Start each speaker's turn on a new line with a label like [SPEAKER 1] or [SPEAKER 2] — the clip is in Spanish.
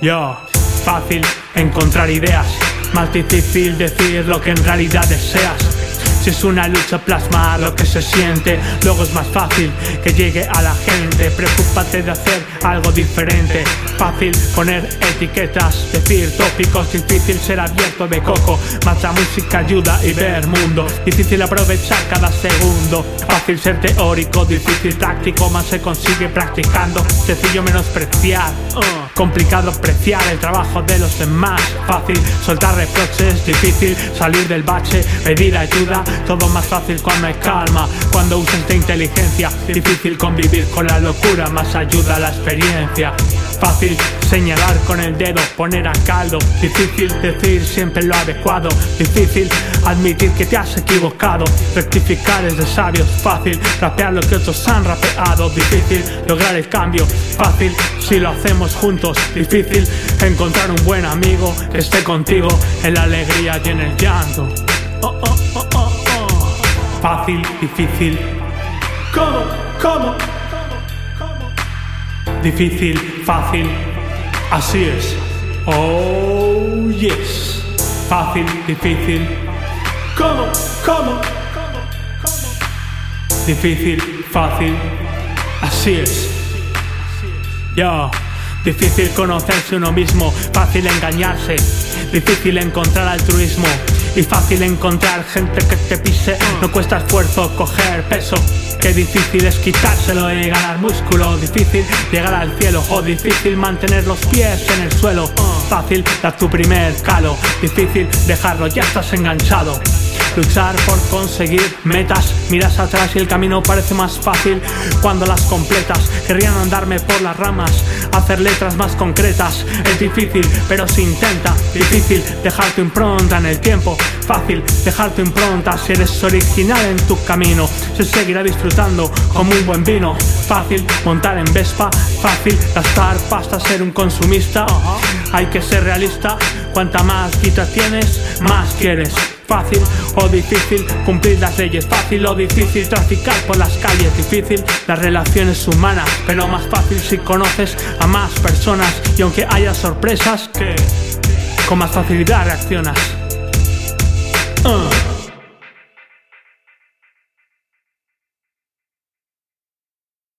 [SPEAKER 1] Yo, fácil encontrar ideas, más difícil decir lo que en realidad deseas. Si es una lucha plasmar lo que se siente, luego es más fácil que llegue a la gente. Preocúpate de hacer algo diferente. Fácil poner etiquetas, decir tópicos, difícil ser abierto de coco. Más la música ayuda y ver mundo. Difícil aprovechar cada segundo. Fácil ser teórico, difícil táctico, más se consigue practicando. Sencillo menospreciar, uh, complicado apreciar el trabajo de los demás. Fácil soltar reproches, difícil salir del bache, pedir ayuda todo más fácil cuando hay calma, cuando usas de inteligencia. Difícil convivir con la locura, más ayuda la Fácil señalar con el dedo, poner a caldo. Difícil decir siempre lo adecuado. Difícil admitir que te has equivocado. Rectificar es de sabios. Fácil rapear lo que otros han rapeado. Difícil lograr el cambio. Fácil si lo hacemos juntos. Difícil encontrar un buen amigo que esté contigo en la alegría y en el llanto. Oh, oh, oh, oh, oh. Fácil, difícil. ¿Cómo? ¿Cómo? Difícil, fácil. Así es. Oh, yes. Fácil, difícil. ¿Cómo? ¿Cómo? Difícil, fácil. Así es. Yo. Difícil conocerse uno mismo, fácil engañarse, difícil encontrar altruismo y fácil encontrar gente que te pise. No cuesta esfuerzo coger peso. Qué difícil es quitárselo y ganar músculo. Difícil llegar al cielo o difícil mantener los pies en el suelo. Fácil dar tu primer calo. Difícil dejarlo, ya estás enganchado. Luchar por conseguir metas, miras atrás y el camino parece más fácil cuando las completas. Querrían andarme por las ramas, hacer letras más concretas. Es difícil, pero se intenta. Difícil dejar tu impronta en el tiempo. Fácil dejar tu impronta si eres original en tu camino. Se seguirá disfrutando como un buen vino. Fácil montar en Vespa, fácil gastar pasta, ser un consumista. Hay que ser realista. Cuanta más quita tienes, más quieres fácil o difícil cumplir las leyes, fácil o difícil traficar por las calles, difícil las relaciones humanas, pero más fácil si conoces a más personas y aunque haya sorpresas que con más facilidad reaccionas. Uh.